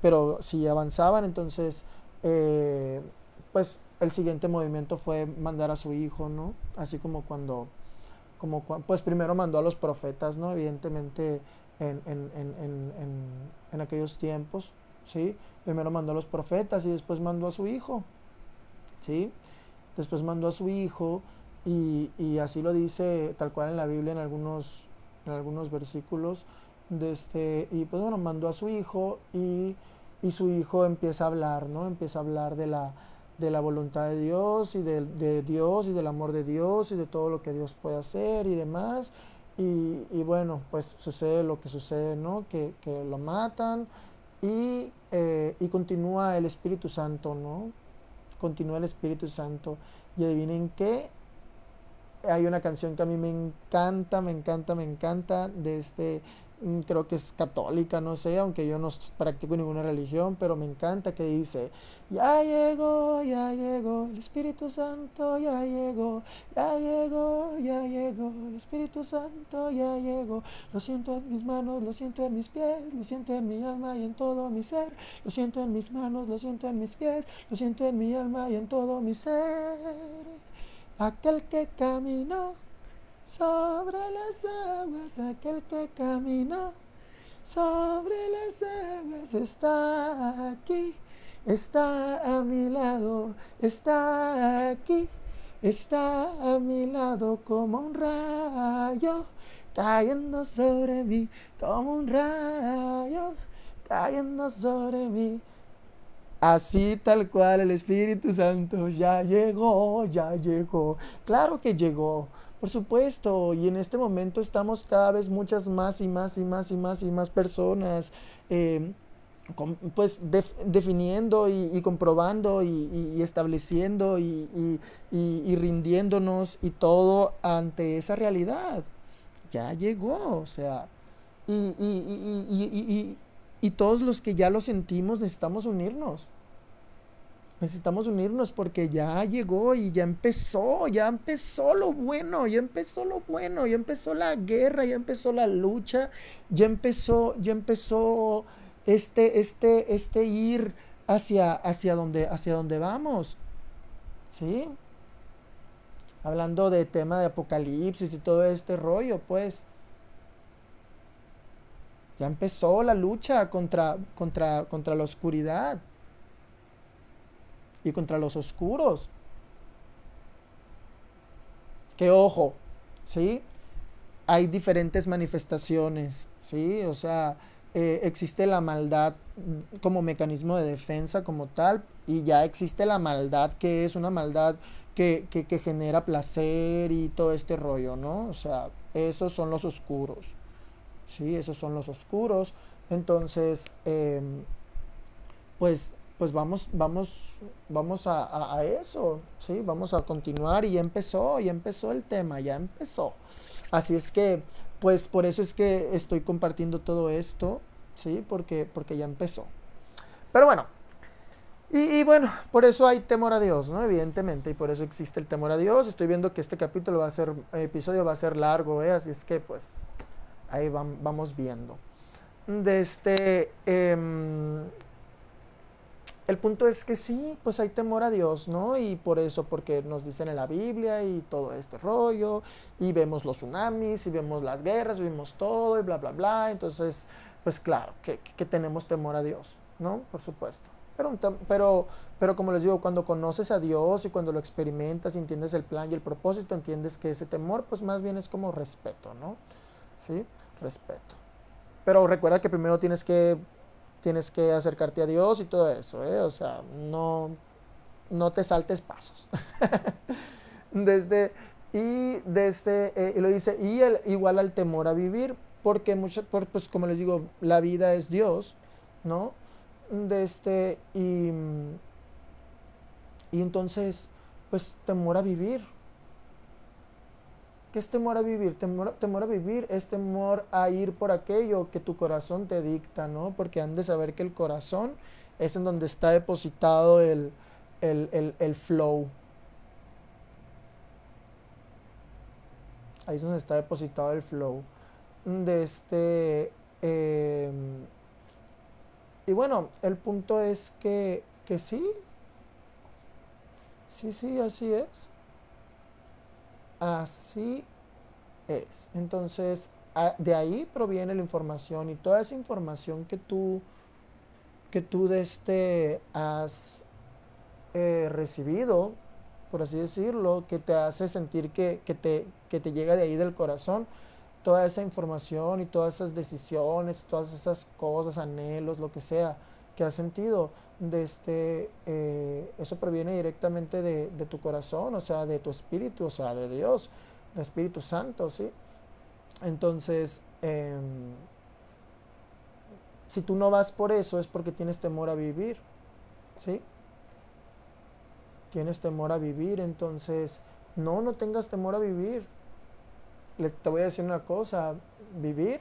pero si avanzaban entonces eh, pues el siguiente movimiento fue mandar a su hijo, ¿no? Así como cuando, como pues primero mandó a los profetas, ¿no? Evidentemente en, en, en, en, aquellos tiempos, ¿sí? Primero mandó a los profetas y después mandó a su hijo, ¿sí? Después mandó a su hijo y, y así lo dice tal cual en la Biblia en algunos, en algunos versículos, de este, y pues bueno, mandó a su hijo y, y su hijo empieza a hablar, ¿no? Empieza a hablar de la de la voluntad de Dios y de, Dios y del amor de Dios y de todo lo que Dios puede hacer y demás. Y, bueno, pues sucede lo que sucede, ¿no? Que, lo matan y, eh, y, continúa el Espíritu Santo, ¿no? Continúa el Espíritu Santo. Y adivinen qué, hay una canción que a mí me encanta, me encanta, me encanta de este creo que es católica, no sé, aunque yo no practico ninguna religión, pero me encanta que dice, ya llegó, ya llegó, el Espíritu Santo ya llegó, ya llegó, ya llegó, el Espíritu Santo ya llegó, lo siento en mis manos, lo siento en mis pies, lo siento en mi alma y en todo mi ser, lo siento en mis manos, lo siento en mis pies, lo siento en mi alma y en todo mi ser, aquel que caminó sobre las aguas aquel que caminó, sobre las aguas está aquí, está a mi lado, está aquí, está a mi lado como un rayo, cayendo sobre mí, como un rayo, cayendo sobre mí. Así tal cual el Espíritu Santo ya llegó, ya llegó. Claro que llegó. Por supuesto, y en este momento estamos cada vez muchas más y más y más y más y más personas, em, pues definiendo y, comprobando y, estableciendo y, rindiéndonos y todo ante esa realidad. Ya llegó, o sea, y todos los que ya lo sentimos necesitamos unirnos. Necesitamos unirnos porque ya llegó y ya empezó, ya empezó lo bueno, ya empezó lo bueno, ya empezó la guerra, ya empezó la lucha, ya empezó, ya empezó este, este, este ir hacia, hacia donde, hacia donde vamos. ¿Sí? Hablando de tema de apocalipsis y todo este rollo, pues. Ya empezó la lucha contra, contra, contra la oscuridad y contra los oscuros. Que ojo, ¿sí? Hay diferentes manifestaciones, ¿sí? O sea, eh, existe la maldad como mecanismo de defensa como tal y ya existe la maldad que es una maldad que, que, genera placer y todo este rollo, ¿no? O sea, esos son los oscuros, ¿sí? Esos son los oscuros. Entonces, eh, pues, pues vamos, vamos, vamos a, eso, ¿sí? Vamos a continuar y ya empezó, ya empezó el tema, ya empezó. Así es que, pues por eso es que estoy compartiendo todo esto, ¿sí? Porque, porque ya empezó. Pero bueno, y, bueno, por eso hay temor a Dios, ¿no? Evidentemente, y por eso existe el temor a Dios. Estoy viendo que este capítulo va a ser, episodio va a ser largo, ¿eh? Así es que pues ahí vamos viendo. De este, eh, el punto es que sí, pues hay temor a Dios, ¿no? Y por eso, porque nos dicen en la Biblia y todo este rollo, y vemos los tsunamis, y vemos las guerras, vemos todo, y bla, bla, bla. Entonces, pues claro, que, que tenemos temor a Dios, ¿no? Por supuesto. Pero, pero, pero como les digo, cuando conoces a Dios y cuando lo experimentas y entiendes el plan y el propósito, entiendes que ese temor, pues más bien es como respeto, ¿no? ¿Sí? Respeto. Pero recuerda que primero tienes que, tienes que acercarte a Dios y todo eso, ¿eh? O sea, no, no te saltes pasos. desde, y desde, eh, y lo dice, y el, igual al temor a vivir, porque mucho, por, pues como les digo, la vida es Dios, ¿no? de este y, y entonces pues temor a vivir ¿qué es temor a vivir? Temor, temor, a vivir es temor a ir por aquello que tu corazón te dicta ¿no? porque han de saber que el corazón es en donde está depositado el, el, el, el flow ahí es donde está depositado el flow de este eh, y bueno, el punto es que, que sí, sí, sí, así es. Así es. Entonces, de ahí proviene la información y toda esa información que tú, que tú de este has eh, recibido, por así decirlo, que te hace sentir que, que, te, que te llega de ahí del corazón, toda esa información y todas esas decisiones, todas esas cosas, anhelos, lo que sea que has sentido, de este, eh, eso proviene directamente de, de, tu corazón, o sea, de tu espíritu, o sea, de Dios, del Espíritu Santo, ¿sí? Entonces, eh, si tú no vas por eso es porque tienes temor a vivir, ¿sí? Tienes temor a vivir, entonces, no, no tengas temor a vivir, te voy a decir una cosa, vivir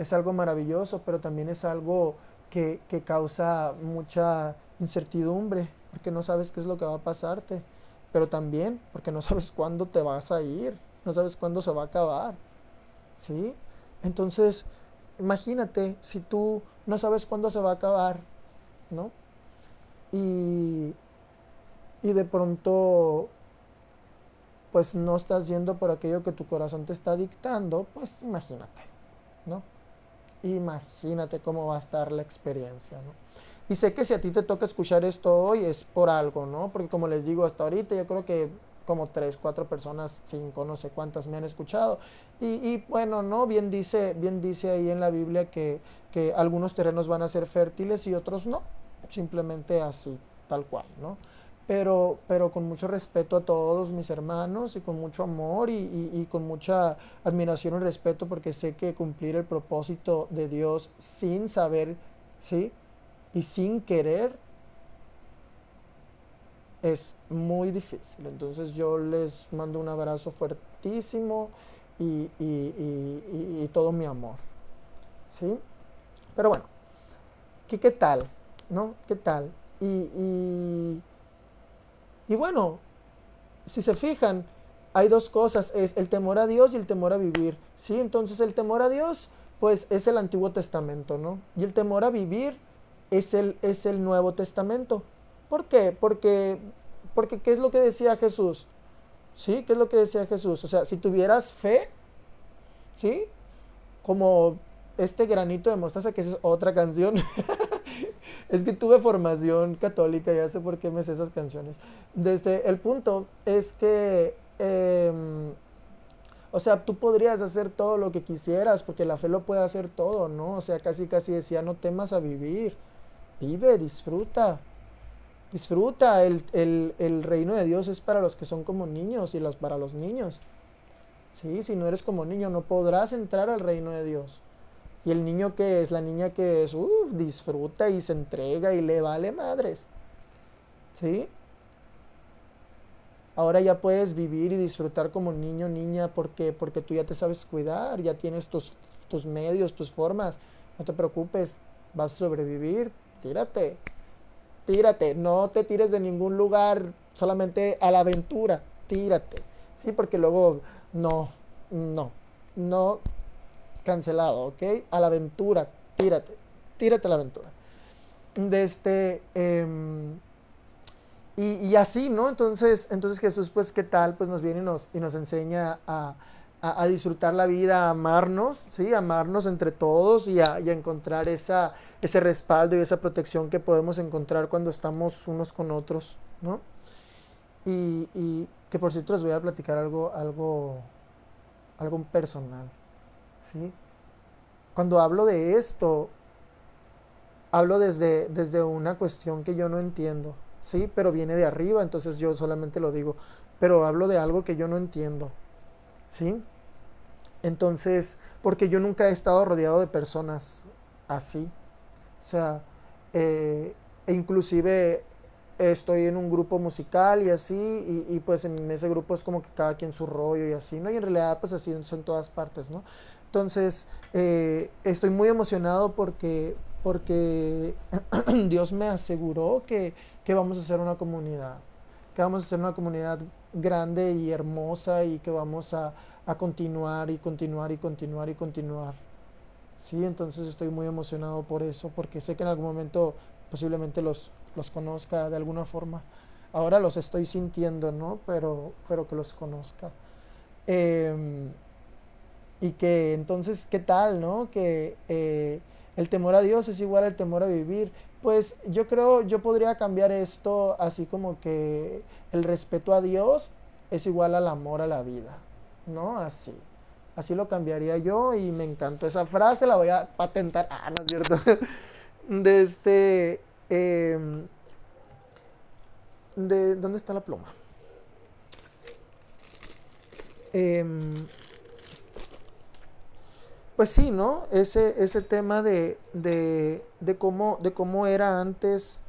es algo maravilloso, pero también es algo que, causa mucha incertidumbre, porque no sabes qué es lo que va a pasarte, pero también porque no sabes cuándo te vas a ir, no sabes cuándo se va a acabar, ¿sí? Entonces, imagínate si tú no sabes cuándo se va a acabar, ¿no? Y, y de pronto pues no estás yendo por aquello que tu corazón te está dictando, pues imagínate, ¿no? Imagínate cómo va a estar la experiencia, ¿no? Y sé que si a ti te toca escuchar esto hoy es por algo, ¿no? Porque como les digo, hasta ahorita yo creo que como tres, cuatro personas, cinco, no sé cuántas me han escuchado. Y, y bueno, ¿no? Bien dice, bien dice ahí en la Biblia que, que algunos terrenos van a ser fértiles y otros no. Simplemente así, tal cual, ¿no? Pero, pero con mucho respeto a todos mis hermanos y con mucho amor y, y, con mucha admiración y respeto porque sé que cumplir el propósito de Dios sin saber, ¿sí? Y sin querer es muy difícil. Entonces yo les mando un abrazo fuertísimo y, y todo mi amor, ¿sí? Pero bueno, ¿qué, qué tal? ¿No? ¿Qué tal? y y bueno, si se fijan, hay dos cosas, es el temor a Dios y el temor a vivir. ¿sí? Entonces el temor a Dios, pues es el Antiguo Testamento, ¿no? Y el temor a vivir es el, es el Nuevo Testamento. ¿Por qué? Porque, porque ¿qué es lo que decía Jesús? ¿Sí? ¿Qué es lo que decía Jesús? O sea, si tuvieras fe, ¿sí? Como este granito de mostaza, que es otra canción. Es que tuve formación católica, ya sé por qué me sé esas canciones. Desde el punto es que, eh, o sea, tú podrías hacer todo lo que quisieras, porque la fe lo puede hacer todo, ¿no? O sea, casi casi decía, no temas a vivir, vive, disfruta, Disfruta, el, el, reino de Dios es para los que son como niños y los, para los niños. ¿Sí? Si no eres como niño, no podrás entrar al reino de Dios. Y el niño que es, la niña que es, uff, disfruta y se entrega y le vale madres. ¿Sí? Ahora ya puedes vivir y disfrutar como niño, niña, porque, porque tú ya te sabes cuidar, ya tienes tus, tus medios, tus formas. No te preocupes, vas a sobrevivir, tírate tírate, no te tires de ningún lugar solamente a la aventura, tírate, ¿sí? Porque luego, no, no, no, cancelado, ¿ok? A la aventura, tírate, tírate a la aventura. De este, em, y, así, ¿no? Entonces, entonces Jesús, pues, ¿qué tal? Pues nos viene y nos, y nos enseña a, a, disfrutar la vida, a amarnos, ¿sí? amarnos entre todos y a, encontrar esa, ese respaldo y esa protección que podemos encontrar cuando estamos unos con otros, ¿no? Y, y que por cierto les voy a platicar algo, algo, algo personal, ¿sí? Cuando hablo de esto, hablo desde, desde una cuestión que yo no entiendo, ¿sí? Pero viene de arriba, entonces yo solamente lo digo, pero hablo de algo que yo no entiendo, ¿sí? Entonces, porque yo nunca he estado rodeado de personas así. O sea, eh, e inclusive estoy en un grupo musical y así, y, pues en ese grupo es como que cada quien su rollo y así, ¿no? Y en realidad pues así son todas partes, ¿no? Entonces, eh, estoy muy emocionado porque, porque Dios me aseguró que, que vamos a ser una comunidad, que vamos a ser una comunidad grande y hermosa y que vamos a, continuar y continuar y continuar y continuar. Sí, entonces estoy muy emocionado por eso, porque sé que en algún momento posiblemente los, los conozca de alguna forma. Ahora los estoy sintiendo, ¿no? Pero, pero que los conozca. Em, y que entonces, ¿qué tal, no? Que eh, el temor a Dios es igual al temor a vivir. Pues yo creo, yo podría cambiar esto así como que el respeto a Dios es igual al amor a la vida, ¿no? Así. Así lo cambiaría yo y me encantó esa frase, la voy a patentar. Ah, no es cierto. De este... Em, de, ¿Dónde está la pluma? Eh, pues sí, ¿no? Ese, ese tema de, de, de, cómo, de cómo era antes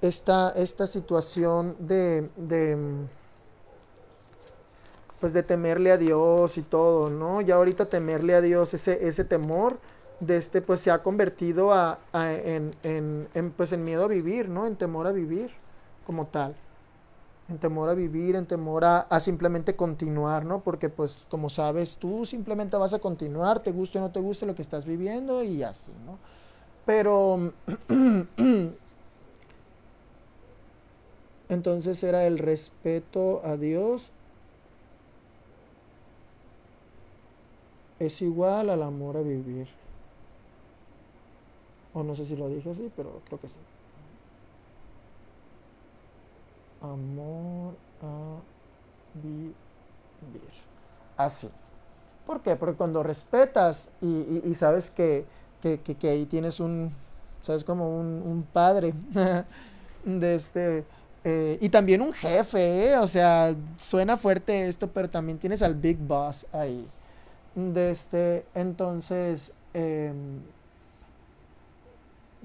esta, esta situación de, de, pues de temerle a Dios y todo, ¿no? Ya ahorita temerle a Dios, ese, ese temor de este, pues se ha convertido a, en, en, en, pues en miedo a vivir, ¿no? En temor a vivir como tal en temor a vivir, en temor a, simplemente continuar, ¿no? Porque pues como sabes, tú simplemente vas a continuar, te guste o no te guste lo que estás viviendo y así, ¿no? Pero entonces era el respeto a Dios es igual al amor a vivir. O no sé si lo dije así, pero creo que sí amor a vivir. Así. ¿Por qué? Porque cuando respetas y, sabes que, ahí tienes un, sabes, como un, padre de este, eh, y también un jefe, ¿eh? o sea, suena fuerte esto, pero también tienes al Big Boss ahí. De este, entonces, em,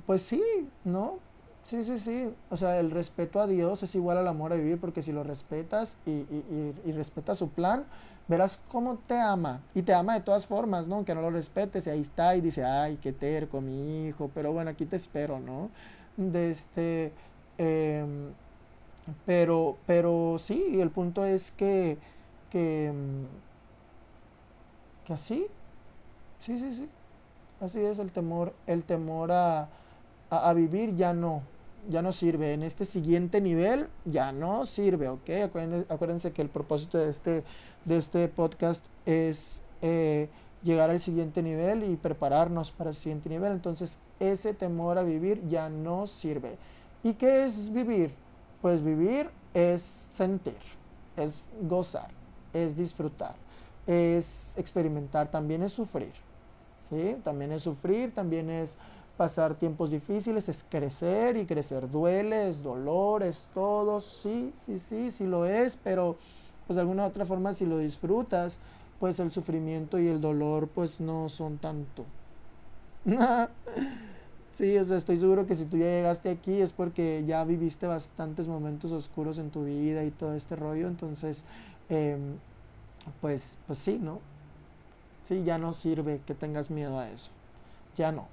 pues sí, ¿no? Sí, sí, sí. O sea, el respeto a Dios es igual al amor a vivir, porque si lo respetas y, y, respetas su plan, verás cómo te ama. Y te ama de todas formas, ¿no? Aunque no lo respetes, y ahí está, y dice, ay, qué terco, mi hijo, pero bueno, aquí te espero, ¿no? Este. Em, pero, pero sí, el punto es que. que. Em, que así. Sí, sí, sí. Así es el temor, el temor a, a vivir ya no ya no sirve. En este siguiente nivel ya no sirve, ¿ok? Acuérdense, que el propósito de este, de este podcast es eh, llegar al siguiente nivel y prepararnos para el siguiente nivel. Entonces, ese temor a vivir ya no sirve. ¿Y qué es vivir? Pues vivir es sentir, es gozar, es disfrutar, es experimentar, también es sufrir. ¿Sí? También es sufrir, también es pasar tiempos difíciles, es crecer y crecer duele, es dolor, es todo, sí, sí, sí, sí lo es, pero pues de alguna otra forma si lo disfrutas, pues el sufrimiento y el dolor pues no son tanto. sí, o sea, estoy seguro que si tú ya llegaste aquí es porque ya viviste bastantes momentos oscuros en tu vida y todo este rollo, entonces, em, pues, pues sí, ¿no? Sí, ya no sirve que tengas miedo a eso. Ya no,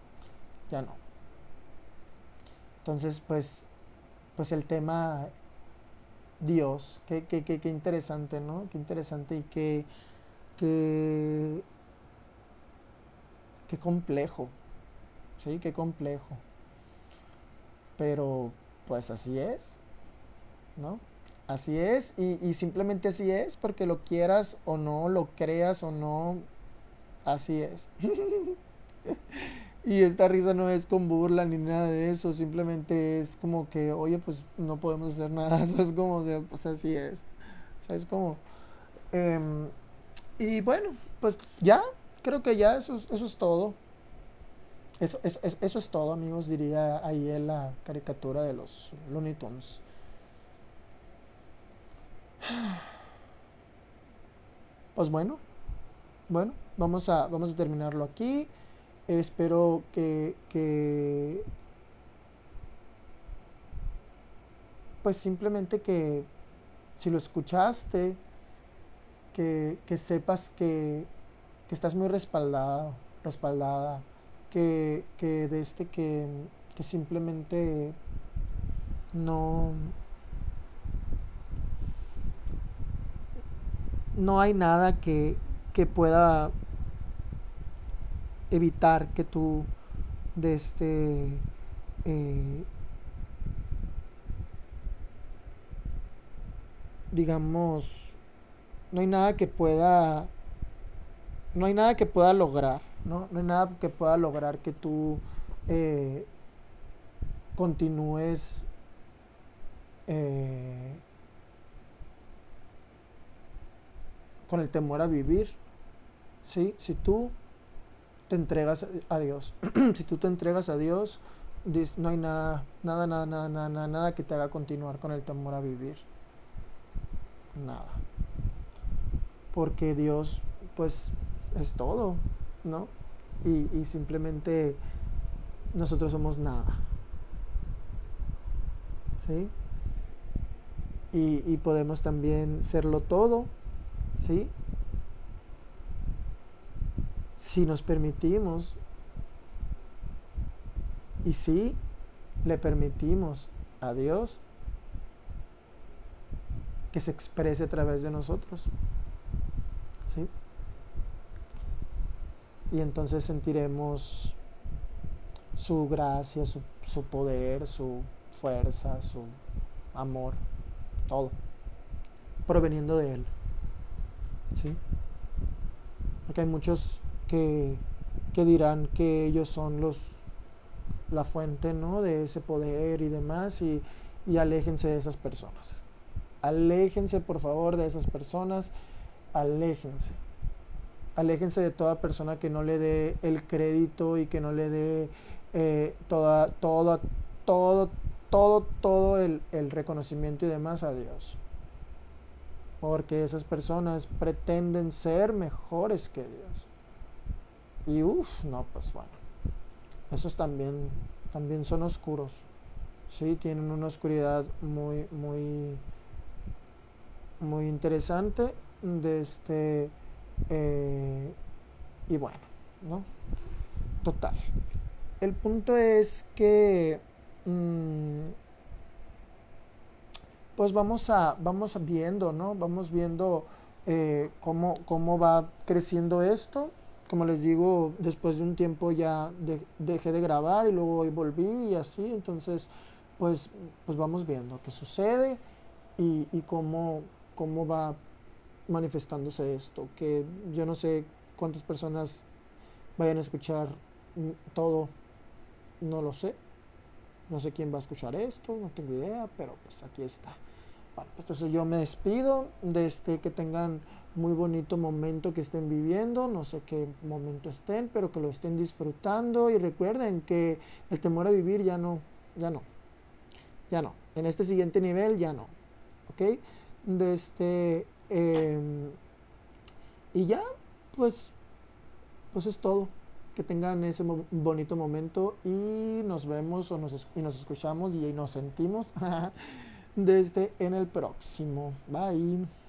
ya no. Entonces, pues, pues el tema Dios, qué, qué, qué, qué interesante, ¿no? Qué interesante y qué, qué, qué complejo, ¿sí? Qué complejo. Pero, pues así es, ¿no? Así es, y, y, simplemente así es, porque lo quieras o no, lo creas o no, así es. y esta risa no es con burla ni nada de eso, simplemente es como que, oye, pues no podemos hacer nada, es como, o sea, pues así es. O sea, es como... Em, y bueno, pues ya, creo que ya eso, eso es todo. Eso, eso, eso, es todo, amigos, diría ahí en la caricatura de los Looney Tunes. Pues bueno, bueno, vamos a, vamos a terminarlo aquí. Espero que, que pues simplemente que si lo escuchaste, que, que sepas que, que, estás muy respaldado, respaldada, que, que de este que, que simplemente no, no hay nada que, que pueda evitar que tú de este eh, digamos no hay nada que pueda no hay nada que pueda lograr no, no hay nada que pueda lograr que tú eh, continúes eh, con el temor a vivir ¿sí? si tú te entregas a Dios. si tú te entregas a Dios, no hay nada, nada, nada, nada, nada, nada que te haga continuar con el temor a vivir. Nada. Porque Dios, pues, es todo, ¿no? Y, y simplemente nosotros somos nada. ¿Sí? Y, y podemos también serlo todo, ¿sí? Si nos permitimos y si le permitimos a Dios que se exprese a través de nosotros. ¿Sí? Y entonces sentiremos su gracia, su, su, poder, su fuerza, su amor, todo, proveniendo de Él. ¿Sí? Porque hay muchos que, dirán que ellos son los la fuente ¿no? de ese poder y demás y, y aléjense de esas personas. Aléjense por favor de esas personas, aléjense. Aléjense de toda persona que no le dé el crédito y que no le dé eh, toda, todo, todo, todo, todo el, el reconocimiento y demás a Dios. Porque esas personas pretenden ser mejores que Dios. Y uff, no, pues bueno. Esos también, también son oscuros. Sí, tienen una oscuridad muy, muy, muy interesante. De este, eh, y bueno, ¿no? Total. El punto es que, mm, pues vamos a, vamos viendo, ¿no? Vamos viendo eh, cómo, cómo va creciendo esto como les digo, después de un tiempo ya dejé de grabar y luego hoy volví y así, entonces pues, pues vamos viendo qué sucede y, cómo, cómo va manifestándose esto, que yo no sé cuántas personas vayan a escuchar todo, no lo sé, no sé quién va a escuchar esto, no tengo idea, pero pues aquí está. Bueno, pues entonces yo me despido, desde que tengan muy bonito momento que estén viviendo, no sé qué momento estén, pero que lo estén disfrutando y recuerden que el temor a vivir ya no, ya no, ya no, en este siguiente nivel ya no, ¿ok? De este, em, y ya, pues, pues es todo. Que tengan ese bonito momento y nos vemos o nos, y nos escuchamos y nos sentimos desde en el próximo. Bye.